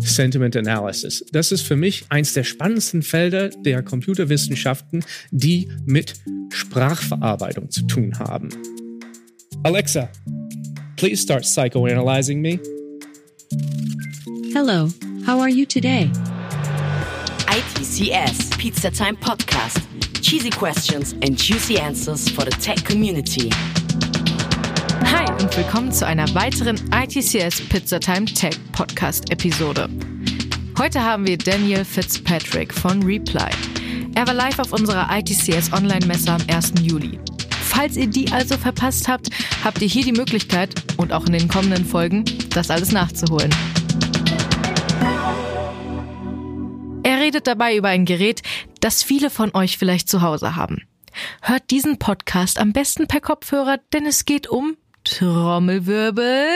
Sentiment Analysis. Das ist für mich eins der spannendsten Felder der Computerwissenschaften, die mit Sprachverarbeitung zu tun haben. Alexa, please start psychoanalyzing me. Hello, how are you today? ITCS Pizza Time Podcast. Cheesy questions and juicy answers for the tech community. Und willkommen zu einer weiteren ITCS Pizza Time Tech Podcast Episode. Heute haben wir Daniel Fitzpatrick von Reply. Er war live auf unserer ITCS Online-Messe am 1. Juli. Falls ihr die also verpasst habt, habt ihr hier die Möglichkeit und auch in den kommenden Folgen, das alles nachzuholen. Er redet dabei über ein Gerät, das viele von euch vielleicht zu Hause haben. Hört diesen Podcast am besten per Kopfhörer, denn es geht um Trommelwirbel,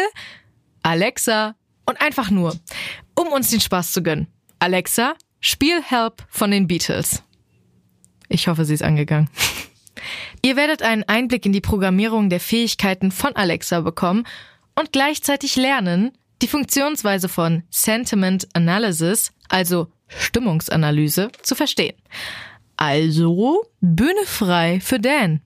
Alexa und einfach nur, um uns den Spaß zu gönnen. Alexa, spiel Help von den Beatles. Ich hoffe, sie ist angegangen. Ihr werdet einen Einblick in die Programmierung der Fähigkeiten von Alexa bekommen und gleichzeitig lernen, die Funktionsweise von Sentiment Analysis, also Stimmungsanalyse, zu verstehen. Also Bühne frei für Dan.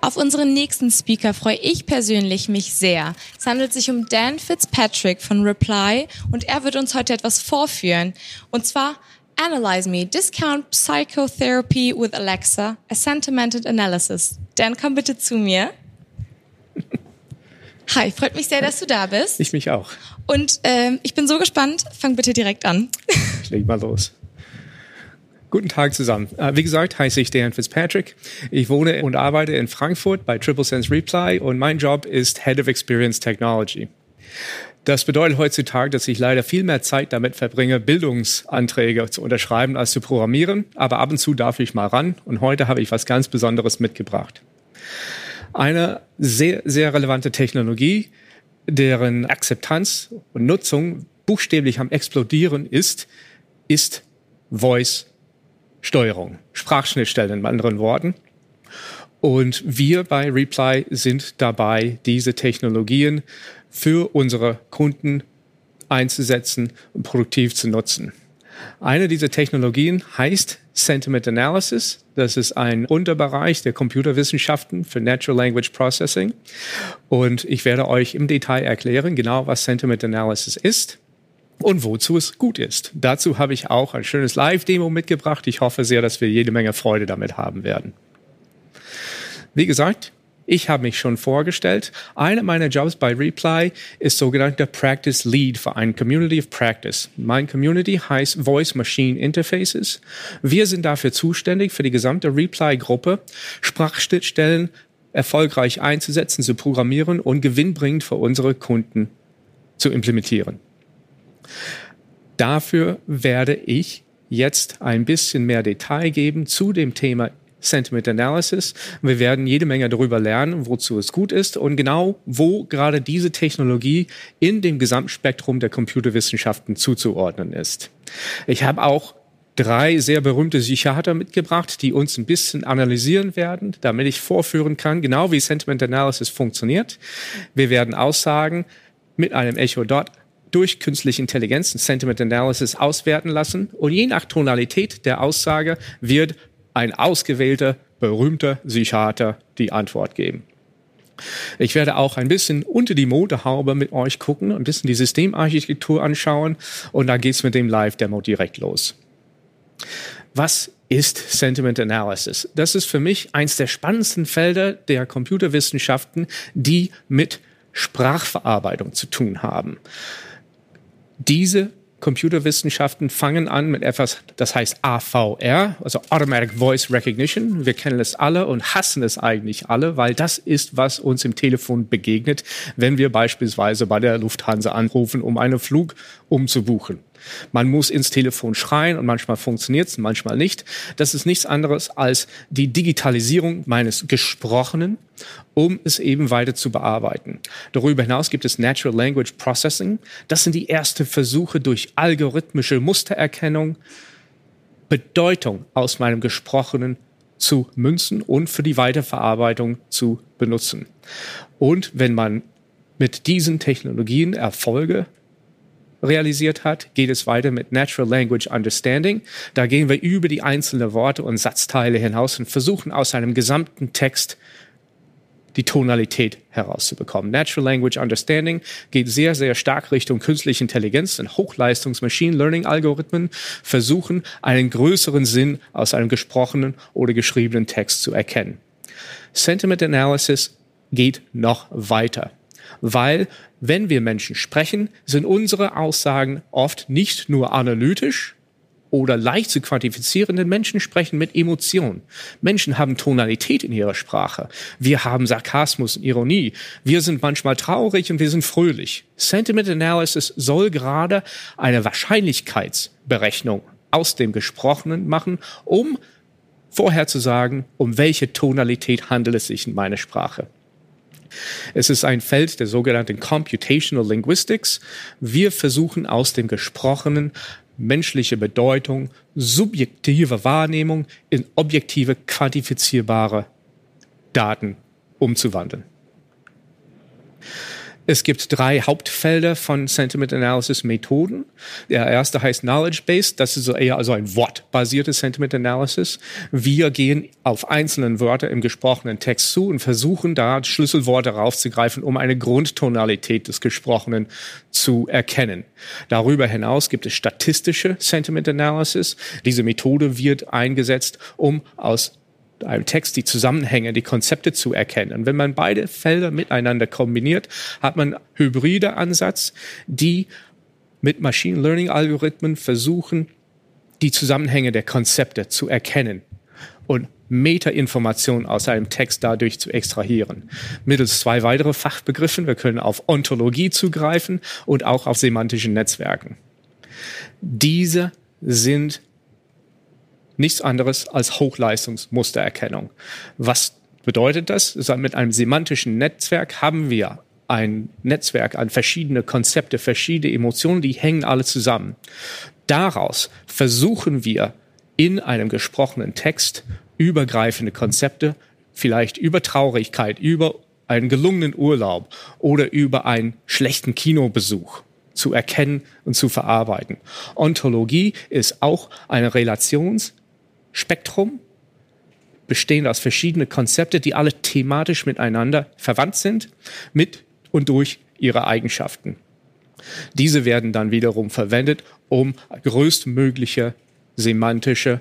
Auf unseren nächsten Speaker freue ich persönlich mich sehr. Es handelt sich um Dan Fitzpatrick von Reply und er wird uns heute etwas vorführen. Und zwar Analyze Me, Discount Psychotherapy with Alexa, a Sentimented Analysis. Dan, komm bitte zu mir. Hi, freut mich sehr, dass du da bist. Ich mich auch. Und ähm, ich bin so gespannt. Fang bitte direkt an. Ich leg mal los. Guten Tag zusammen. Äh, wie gesagt, heiße ich Dan Fitzpatrick. Ich wohne und arbeite in Frankfurt bei Triple Sense Reply und mein Job ist Head of Experience Technology. Das bedeutet heutzutage, dass ich leider viel mehr Zeit damit verbringe, Bildungsanträge zu unterschreiben als zu programmieren. Aber ab und zu darf ich mal ran und heute habe ich was ganz Besonderes mitgebracht. Eine sehr, sehr relevante Technologie, deren Akzeptanz und Nutzung buchstäblich am explodieren ist, ist Voice Steuerung, Sprachschnittstellen in anderen Worten. Und wir bei Reply sind dabei, diese Technologien für unsere Kunden einzusetzen und produktiv zu nutzen. Eine dieser Technologien heißt Sentiment Analysis. Das ist ein Unterbereich der Computerwissenschaften für Natural Language Processing. Und ich werde euch im Detail erklären, genau was Sentiment Analysis ist und wozu es gut ist. Dazu habe ich auch ein schönes Live-Demo mitgebracht. Ich hoffe sehr, dass wir jede Menge Freude damit haben werden. Wie gesagt, ich habe mich schon vorgestellt. Einer meiner Jobs bei Reply ist sogenannter Practice Lead für eine Community of Practice. Mein Community heißt Voice Machine Interfaces. Wir sind dafür zuständig, für die gesamte Reply-Gruppe Sprachschnittstellen erfolgreich einzusetzen, zu programmieren und gewinnbringend für unsere Kunden zu implementieren. Dafür werde ich jetzt ein bisschen mehr Detail geben zu dem Thema Sentiment Analysis. Wir werden jede Menge darüber lernen, wozu es gut ist und genau, wo gerade diese Technologie in dem Gesamtspektrum der Computerwissenschaften zuzuordnen ist. Ich habe auch drei sehr berühmte Psychiater mitgebracht, die uns ein bisschen analysieren werden, damit ich vorführen kann, genau wie Sentiment Analysis funktioniert. Wir werden Aussagen mit einem Echo Dot durch künstliche Intelligenz Sentiment Analysis auswerten lassen und je nach Tonalität der Aussage wird ein ausgewählter, berühmter Psychiater die Antwort geben. Ich werde auch ein bisschen unter die Motorhaube mit euch gucken ein bisschen die Systemarchitektur anschauen und dann geht's mit dem Live-Demo direkt los. Was ist Sentiment Analysis? Das ist für mich eins der spannendsten Felder der Computerwissenschaften, die mit Sprachverarbeitung zu tun haben. Diese Computerwissenschaften fangen an mit etwas, das heißt AVR, also Automatic Voice Recognition. Wir kennen es alle und hassen es eigentlich alle, weil das ist, was uns im Telefon begegnet, wenn wir beispielsweise bei der Lufthansa anrufen, um einen Flug umzubuchen. Man muss ins Telefon schreien und manchmal funktioniert es, manchmal nicht. Das ist nichts anderes als die Digitalisierung meines Gesprochenen, um es eben weiter zu bearbeiten. Darüber hinaus gibt es Natural Language Processing. Das sind die ersten Versuche durch algorithmische Mustererkennung, Bedeutung aus meinem Gesprochenen zu münzen und für die Weiterverarbeitung zu benutzen. Und wenn man mit diesen Technologien Erfolge realisiert hat, geht es weiter mit Natural Language Understanding. Da gehen wir über die einzelnen Worte und Satzteile hinaus und versuchen aus einem gesamten Text die Tonalität herauszubekommen. Natural Language Understanding geht sehr, sehr stark Richtung künstliche Intelligenz und Hochleistungs Machine Learning Algorithmen versuchen, einen größeren Sinn aus einem gesprochenen oder geschriebenen Text zu erkennen. Sentiment Analysis geht noch weiter weil wenn wir Menschen sprechen, sind unsere Aussagen oft nicht nur analytisch oder leicht zu quantifizierenden Menschen sprechen mit Emotionen. Menschen haben Tonalität in ihrer Sprache. Wir haben Sarkasmus und Ironie. Wir sind manchmal traurig und wir sind fröhlich. Sentiment Analysis soll gerade eine Wahrscheinlichkeitsberechnung aus dem Gesprochenen machen, um vorherzusagen, um welche Tonalität handelt es sich in meiner Sprache. Es ist ein Feld der sogenannten Computational Linguistics. Wir versuchen aus dem Gesprochenen menschliche Bedeutung, subjektive Wahrnehmung in objektive, quantifizierbare Daten umzuwandeln. Es gibt drei Hauptfelder von Sentiment Analysis Methoden. Der erste heißt Knowledge Based. Das ist eher also ein wortbasiertes Sentiment Analysis. Wir gehen auf einzelnen Wörter im gesprochenen Text zu und versuchen da Schlüsselworte raufzugreifen, um eine Grundtonalität des Gesprochenen zu erkennen. Darüber hinaus gibt es statistische Sentiment Analysis. Diese Methode wird eingesetzt, um aus einem Text die Zusammenhänge, die Konzepte zu erkennen. Und wenn man beide Felder miteinander kombiniert, hat man hybride Ansatz, die mit Machine Learning Algorithmen versuchen, die Zusammenhänge der Konzepte zu erkennen und Metainformationen aus einem Text dadurch zu extrahieren. Mittels zwei weitere Fachbegriffen. Wir können auf Ontologie zugreifen und auch auf semantischen Netzwerken. Diese sind nichts anderes als Hochleistungsmustererkennung. Was bedeutet das? Mit einem semantischen Netzwerk haben wir ein Netzwerk an verschiedene Konzepte, verschiedene Emotionen, die hängen alle zusammen. Daraus versuchen wir in einem gesprochenen Text übergreifende Konzepte, vielleicht über Traurigkeit, über einen gelungenen Urlaub oder über einen schlechten Kinobesuch zu erkennen und zu verarbeiten. Ontologie ist auch eine Relations- Spektrum, bestehend aus verschiedenen Konzepte, die alle thematisch miteinander verwandt sind, mit und durch ihre Eigenschaften. Diese werden dann wiederum verwendet, um größtmögliche semantische,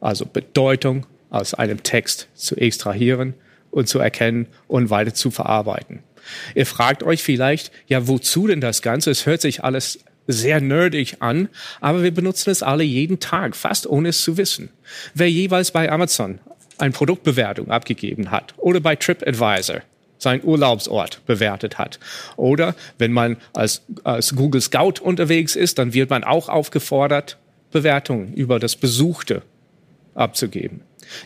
also Bedeutung aus einem Text zu extrahieren und zu erkennen und weiter zu verarbeiten. Ihr fragt euch vielleicht, ja, wozu denn das Ganze? Es hört sich alles sehr nerdig an, aber wir benutzen es alle jeden Tag, fast ohne es zu wissen. Wer jeweils bei Amazon eine Produktbewertung abgegeben hat oder bei TripAdvisor seinen Urlaubsort bewertet hat. Oder wenn man als, als Google Scout unterwegs ist, dann wird man auch aufgefordert, Bewertungen über das Besuchte abzugeben.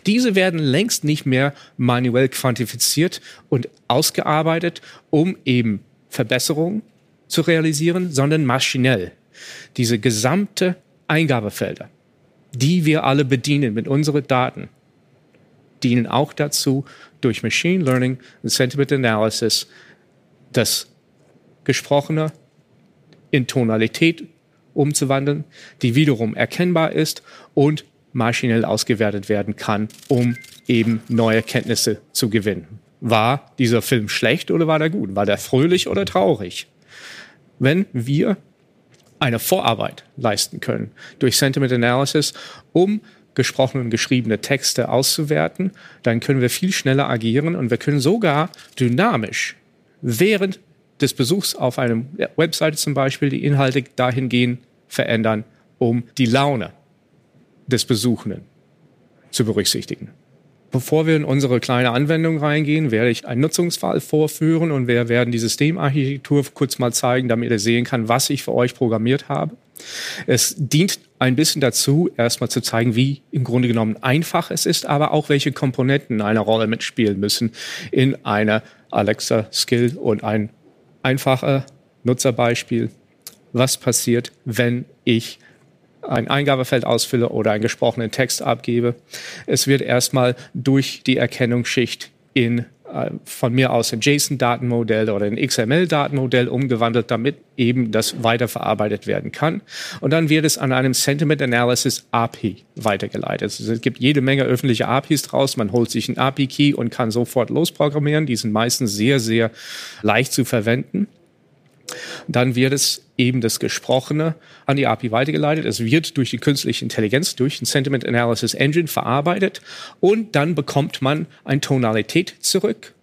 Diese werden längst nicht mehr manuell quantifiziert und ausgearbeitet, um eben Verbesserungen zu realisieren, sondern maschinell. Diese gesamte Eingabefelder, die wir alle bedienen mit unseren Daten, dienen auch dazu, durch Machine Learning und Sentiment Analysis das Gesprochene in Tonalität umzuwandeln, die wiederum erkennbar ist und maschinell ausgewertet werden kann, um eben neue Kenntnisse zu gewinnen. War dieser Film schlecht oder war der gut? War der fröhlich oder traurig? Wenn wir eine Vorarbeit leisten können durch Sentiment Analysis, um gesprochene und geschriebene Texte auszuwerten, dann können wir viel schneller agieren und wir können sogar dynamisch während des Besuchs auf einem Webseite zum Beispiel die Inhalte dahingehend verändern, um die Laune des Besuchenden zu berücksichtigen. Bevor wir in unsere kleine Anwendung reingehen, werde ich einen Nutzungsfall vorführen und wir werden die Systemarchitektur kurz mal zeigen, damit ihr sehen kann, was ich für euch programmiert habe. Es dient ein bisschen dazu, erstmal zu zeigen, wie im Grunde genommen einfach es ist, aber auch welche Komponenten eine Rolle mitspielen müssen in einer Alexa-Skill und ein einfacher Nutzerbeispiel. Was passiert, wenn ich ein Eingabefeld ausfülle oder einen gesprochenen Text abgebe. Es wird erstmal durch die Erkennungsschicht in äh, von mir aus ein JSON-Datenmodell oder ein XML-Datenmodell umgewandelt, damit eben das weiterverarbeitet werden kann. Und dann wird es an einem Sentiment Analysis API weitergeleitet. Also es gibt jede Menge öffentliche APIs draus. Man holt sich einen API-Key und kann sofort losprogrammieren. Die sind meistens sehr, sehr leicht zu verwenden. Dann wird es eben das Gesprochene an die API weitergeleitet. Es wird durch die künstliche Intelligenz, durch den Sentiment Analysis Engine verarbeitet und dann bekommt man eine Tonalität zurück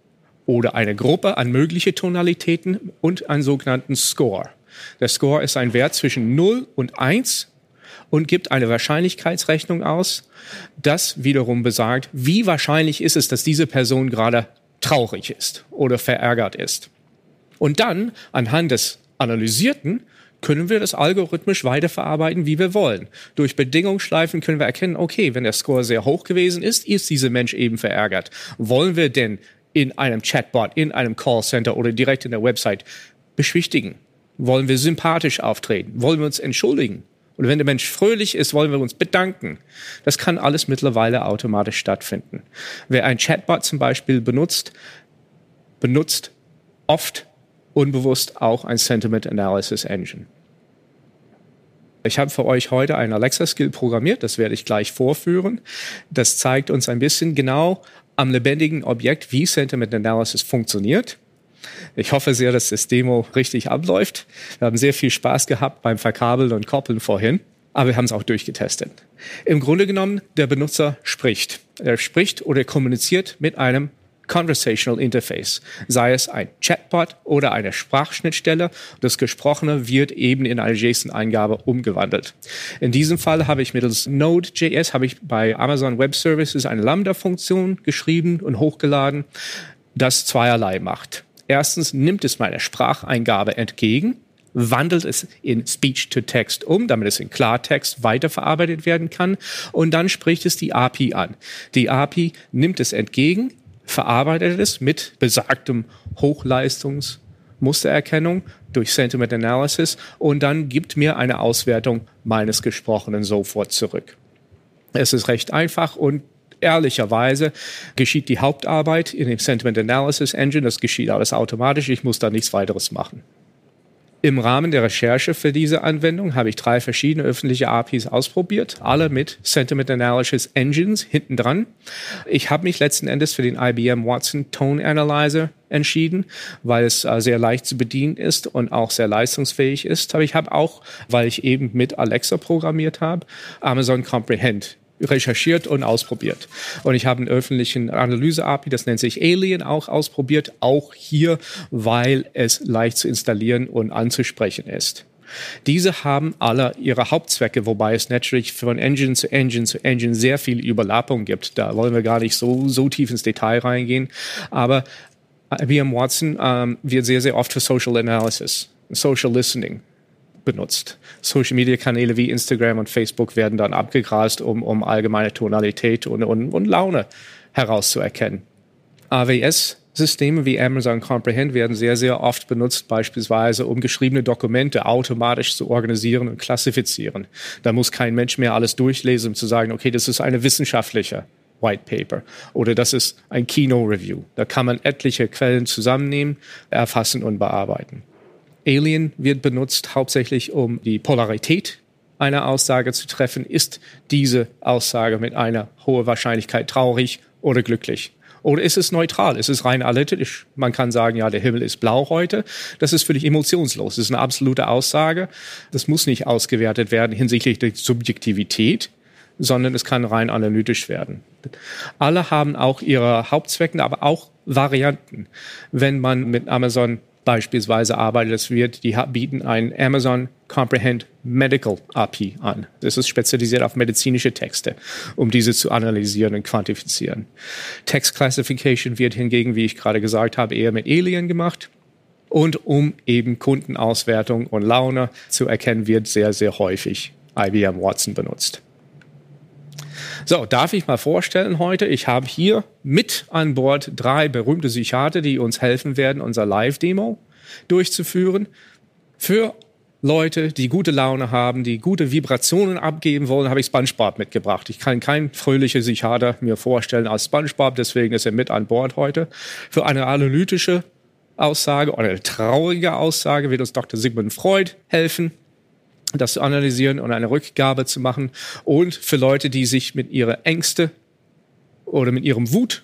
oder eine Gruppe an mögliche Tonalitäten und einen sogenannten Score. Der Score ist ein Wert zwischen 0 und 1 und gibt eine Wahrscheinlichkeitsrechnung aus, das wiederum besagt, wie wahrscheinlich ist es, dass diese Person gerade traurig ist oder verärgert ist. Und dann, anhand des Analysierten, können wir das algorithmisch weiterverarbeiten, wie wir wollen. Durch Bedingungsschleifen können wir erkennen, okay, wenn der Score sehr hoch gewesen ist, ist dieser Mensch eben verärgert. Wollen wir denn in einem Chatbot, in einem Callcenter oder direkt in der Website beschwichtigen? Wollen wir sympathisch auftreten? Wollen wir uns entschuldigen? Oder wenn der Mensch fröhlich ist, wollen wir uns bedanken. Das kann alles mittlerweile automatisch stattfinden. Wer ein Chatbot zum Beispiel benutzt, benutzt oft unbewusst auch ein Sentiment Analysis Engine. Ich habe für euch heute ein Alexa-Skill programmiert, das werde ich gleich vorführen. Das zeigt uns ein bisschen genau am lebendigen Objekt, wie Sentiment Analysis funktioniert. Ich hoffe sehr, dass das Demo richtig abläuft. Wir haben sehr viel Spaß gehabt beim Verkabeln und Koppeln vorhin, aber wir haben es auch durchgetestet. Im Grunde genommen, der Benutzer spricht. Er spricht oder kommuniziert mit einem Conversational Interface, sei es ein Chatbot oder eine Sprachschnittstelle. Das Gesprochene wird eben in eine JSON-Eingabe umgewandelt. In diesem Fall habe ich mittels Node.js habe ich bei Amazon Web Services eine Lambda-Funktion geschrieben und hochgeladen, das zweierlei macht. Erstens nimmt es meine Spracheingabe entgegen, wandelt es in Speech-to-Text um, damit es in Klartext weiterverarbeitet werden kann. Und dann spricht es die API an. Die API nimmt es entgegen, verarbeitet es mit besagtem Hochleistungsmustererkennung durch Sentiment Analysis und dann gibt mir eine Auswertung meines Gesprochenen sofort zurück. Es ist recht einfach und ehrlicherweise geschieht die Hauptarbeit in dem Sentiment Analysis Engine. Das geschieht alles automatisch. Ich muss da nichts weiteres machen. Im Rahmen der Recherche für diese Anwendung habe ich drei verschiedene öffentliche APIs ausprobiert, alle mit Sentiment Analysis Engines hinten dran. Ich habe mich letzten Endes für den IBM Watson Tone Analyzer entschieden, weil es äh, sehr leicht zu bedienen ist und auch sehr leistungsfähig ist. Aber ich habe auch, weil ich eben mit Alexa programmiert habe, Amazon Comprehend recherchiert und ausprobiert. Und ich habe einen öffentlichen Analyse-API, das nennt sich Alien, auch ausprobiert, auch hier, weil es leicht zu installieren und anzusprechen ist. Diese haben alle ihre Hauptzwecke, wobei es natürlich von Engine zu Engine zu Engine sehr viel Überlappung gibt. Da wollen wir gar nicht so, so tief ins Detail reingehen. Aber IBM Watson ähm, wird sehr, sehr oft für Social Analysis, Social Listening benutzt. Social-Media-Kanäle wie Instagram und Facebook werden dann abgegrast, um, um allgemeine Tonalität und, und, und Laune herauszuerkennen. AWS Systeme wie Amazon Comprehend werden sehr, sehr oft benutzt, beispielsweise um geschriebene Dokumente automatisch zu organisieren und klassifizieren. Da muss kein Mensch mehr alles durchlesen, um zu sagen, okay, das ist eine wissenschaftliche White Paper oder das ist ein Kino Review. Da kann man etliche Quellen zusammennehmen, erfassen und bearbeiten. Alien wird benutzt hauptsächlich, um die Polarität einer Aussage zu treffen. Ist diese Aussage mit einer hohen Wahrscheinlichkeit traurig oder glücklich? Oder ist es neutral? Ist es rein analytisch? Man kann sagen, ja, der Himmel ist blau heute. Das ist völlig emotionslos. Das ist eine absolute Aussage. Das muss nicht ausgewertet werden hinsichtlich der Subjektivität, sondern es kann rein analytisch werden. Alle haben auch ihre Hauptzwecken, aber auch Varianten. Wenn man mit Amazon beispielsweise arbeitet, es wird, die bieten ein Amazon Comprehend Medical API an. Das ist spezialisiert auf medizinische Texte, um diese zu analysieren und quantifizieren. Text Classification wird hingegen, wie ich gerade gesagt habe, eher mit Alien gemacht. Und um eben Kundenauswertung und Laune zu erkennen, wird sehr, sehr häufig IBM Watson benutzt. So, darf ich mal vorstellen heute, ich habe hier mit an Bord drei berühmte Psychiater, die uns helfen werden, unser Live-Demo durchzuführen. Für Leute, die gute Laune haben, die gute Vibrationen abgeben wollen, habe ich SpongeBob mitgebracht. Ich kann kein fröhlicher Psychiater mir vorstellen als SpongeBob, deswegen ist er mit an Bord heute. Für eine analytische Aussage oder eine traurige Aussage wird uns Dr. Sigmund Freud helfen, das zu analysieren und eine Rückgabe zu machen. Und für Leute, die sich mit ihrer Ängste oder mit ihrem Wut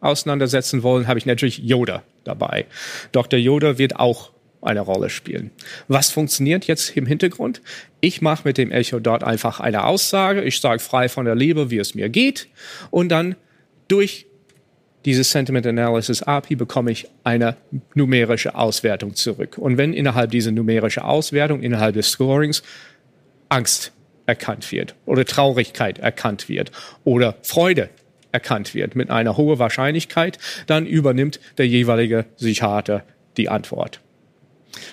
auseinandersetzen wollen, habe ich natürlich Yoda dabei. Dr. Yoda wird auch eine Rolle spielen. Was funktioniert jetzt im Hintergrund? Ich mache mit dem Echo dort einfach eine Aussage. Ich sage frei von der Liebe, wie es mir geht. Und dann durch dieses Sentiment Analysis API bekomme ich eine numerische Auswertung zurück. Und wenn innerhalb dieser numerischen Auswertung, innerhalb des Scorings, Angst erkannt wird oder Traurigkeit erkannt wird oder Freude erkannt wird mit einer hohen Wahrscheinlichkeit, dann übernimmt der jeweilige Psychiater die Antwort.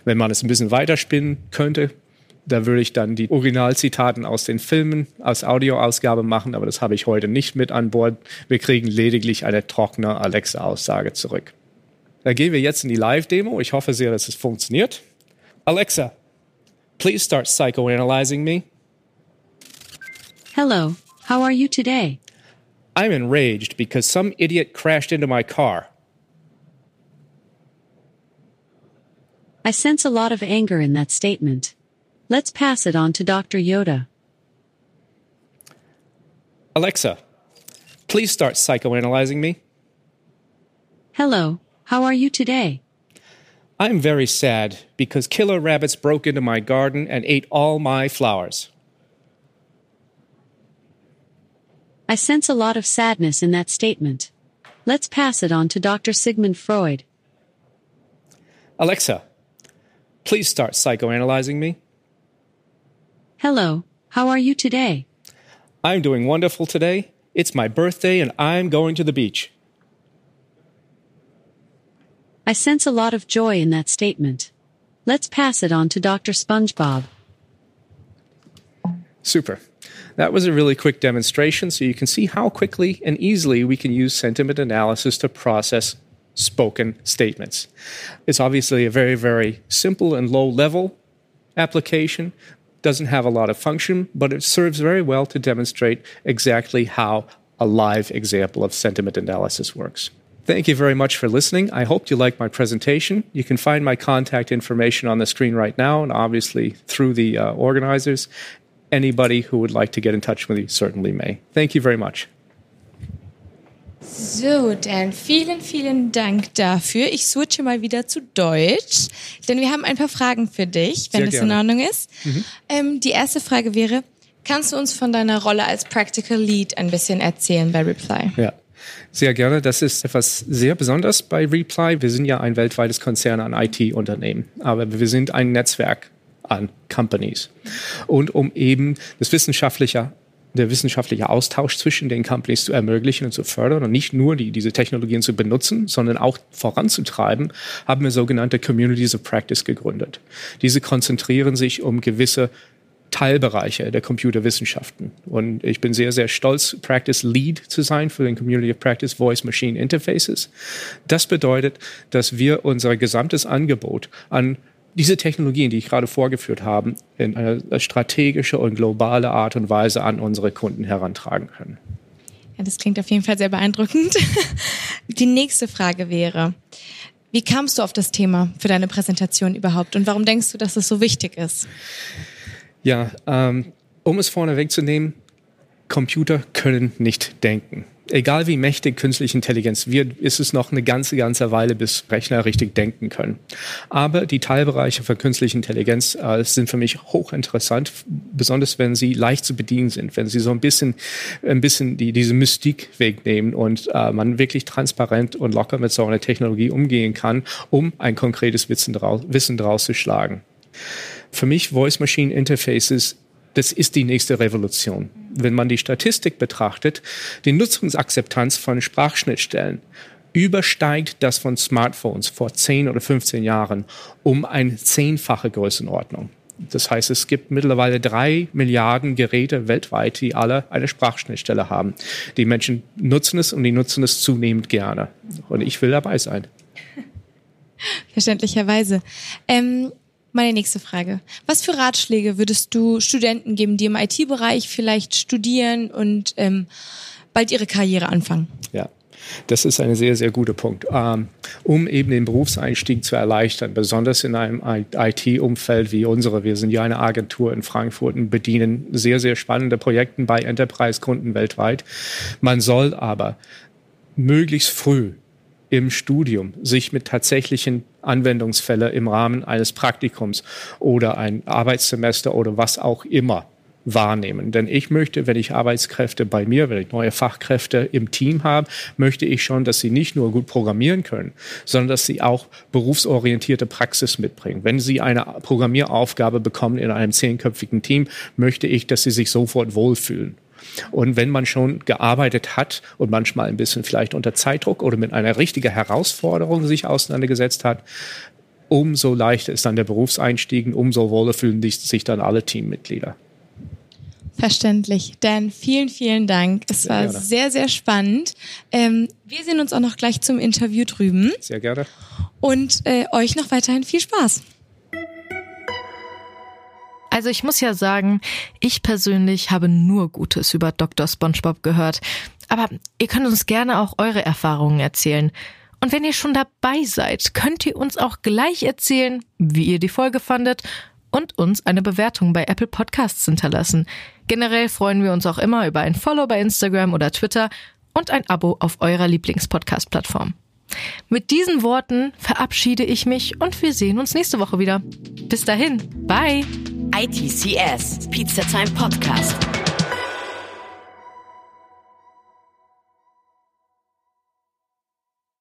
Wenn man es ein bisschen weiterspinnen könnte, da würde ich dann die Originalzitaten aus den Filmen als Audioausgabe machen, aber das habe ich heute nicht mit an Bord. Wir kriegen lediglich eine trockene Alexa-Aussage zurück. Da gehen wir jetzt in die Live-Demo. Ich hoffe sehr, dass es funktioniert. Alexa, please start psychoanalyzing me. Hello, how are you today? I'm enraged because some idiot crashed into my car. I sense a lot of anger in that statement. Let's pass it on to Dr. Yoda. Alexa, please start psychoanalyzing me. Hello, how are you today? I'm very sad because killer rabbits broke into my garden and ate all my flowers. I sense a lot of sadness in that statement. Let's pass it on to Dr. Sigmund Freud. Alexa, please start psychoanalyzing me. Hello, how are you today? I'm doing wonderful today. It's my birthday and I'm going to the beach. I sense a lot of joy in that statement. Let's pass it on to Dr. SpongeBob. Super. That was a really quick demonstration, so you can see how quickly and easily we can use sentiment analysis to process spoken statements. It's obviously a very, very simple and low level application, doesn't have a lot of function, but it serves very well to demonstrate exactly how a live example of sentiment analysis works. Thank you very much for listening. I hope you liked my presentation. You can find my contact information on the screen right now and obviously through the uh, organizers. Anybody who would like to get in touch with me certainly may. Thank you very much. So, Dan, vielen, vielen Dank dafür. Ich switche mal wieder zu Deutsch, denn wir haben ein paar Fragen für dich, wenn das in. Ordnung ist. Ähm, die erste Frage wäre, kannst du uns von deiner Rolle als Practical Lead ein bisschen erzählen bei Reply? Ja, sehr gerne. Das ist etwas sehr Besonderes bei Reply. Wir sind ja ein weltweites Konzern an IT-Unternehmen, aber wir sind ein Netzwerk an Companies. Und um eben das wissenschaftliche der wissenschaftliche Austausch zwischen den Companies zu ermöglichen und zu fördern und nicht nur die, diese Technologien zu benutzen, sondern auch voranzutreiben, haben wir sogenannte Communities of Practice gegründet. Diese konzentrieren sich um gewisse Teilbereiche der Computerwissenschaften. Und ich bin sehr, sehr stolz, Practice Lead zu sein für den Community of Practice Voice Machine Interfaces. Das bedeutet, dass wir unser gesamtes Angebot an diese Technologien, die ich gerade vorgeführt habe, in eine strategische und globale Art und Weise an unsere Kunden herantragen können. Ja, das klingt auf jeden Fall sehr beeindruckend. Die nächste Frage wäre, wie kamst du auf das Thema für deine Präsentation überhaupt und warum denkst du, dass es so wichtig ist? Ja, ähm, um es vorne wegzunehmen, Computer können nicht denken. Egal wie mächtig künstliche Intelligenz wird, ist es noch eine ganze, ganze Weile, bis Rechner richtig denken können. Aber die Teilbereiche von künstlicher Intelligenz äh, sind für mich hochinteressant, besonders wenn sie leicht zu bedienen sind, wenn sie so ein bisschen, ein bisschen die, diese Mystik wegnehmen und äh, man wirklich transparent und locker mit so einer Technologie umgehen kann, um ein konkretes Wissen draus, Wissen draus zu schlagen. Für mich Voice-Machine Interfaces das ist die nächste Revolution. Wenn man die Statistik betrachtet, die Nutzungsakzeptanz von Sprachschnittstellen übersteigt das von Smartphones vor 10 oder 15 Jahren um eine zehnfache Größenordnung. Das heißt, es gibt mittlerweile drei Milliarden Geräte weltweit, die alle eine Sprachschnittstelle haben. Die Menschen nutzen es und die nutzen es zunehmend gerne. Und ich will dabei sein. Verständlicherweise. Ähm, Meine nächste Frage. Was für Ratschläge würdest du Studenten geben, die im IT-Bereich vielleicht studieren und ähm, bald ihre Karriere anfangen? Ja. Das ist ein sehr, sehr guter Punkt. Ähm, um eben den Berufseinstieg zu erleichtern, besonders in einem IT-Umfeld wie unsere. Wir sind ja eine Agentur in Frankfurt und bedienen sehr, sehr spannende Projekte bei Enterprise-Kunden weltweit. Man soll aber möglichst früh im Studium sich mit tatsächlichen Anwendungsfällen im Rahmen eines Praktikums oder ein Arbeitssemester oder was auch immer wahrnehmen. Denn ich möchte, wenn ich Arbeitskräfte bei mir, wenn ich neue Fachkräfte im Team habe, möchte ich schon, dass sie nicht nur gut programmieren können, sondern dass sie auch berufsorientierte Praxis mitbringen. Wenn sie eine Programmieraufgabe bekommen in einem zehnköpfigen Team, möchte ich, dass sie sich sofort wohlfühlen. Und wenn man schon gearbeitet hat und manchmal ein bisschen vielleicht unter Zeitdruck oder mit einer richtigen Herausforderung sich auseinandergesetzt hat, umso leichter ist dann der Berufseinstieg, umso wohler fühlen sich dann alle Teammitglieder. Verständlich. Dan, vielen, vielen Dank. Es sehr war gerne. sehr, sehr spannend. Ähm, wir sehen uns auch noch gleich zum Interview drüben. Sehr gerne. Und äh, euch noch weiterhin viel Spaß. Also ich muss ja sagen, ich persönlich habe nur Gutes über Dr. SpongeBob gehört. Aber ihr könnt uns gerne auch eure Erfahrungen erzählen. Und wenn ihr schon dabei seid, könnt ihr uns auch gleich erzählen, wie ihr die Folge fandet und uns eine Bewertung bei Apple Podcasts hinterlassen. Generell freuen wir uns auch immer über ein Follow bei Instagram oder Twitter und ein Abo auf eurer Lieblingspodcast-Plattform. Mit diesen Worten verabschiede ich mich und wir sehen uns nächste Woche wieder. Bis dahin, bye! ITCS, Pizza Time Podcast.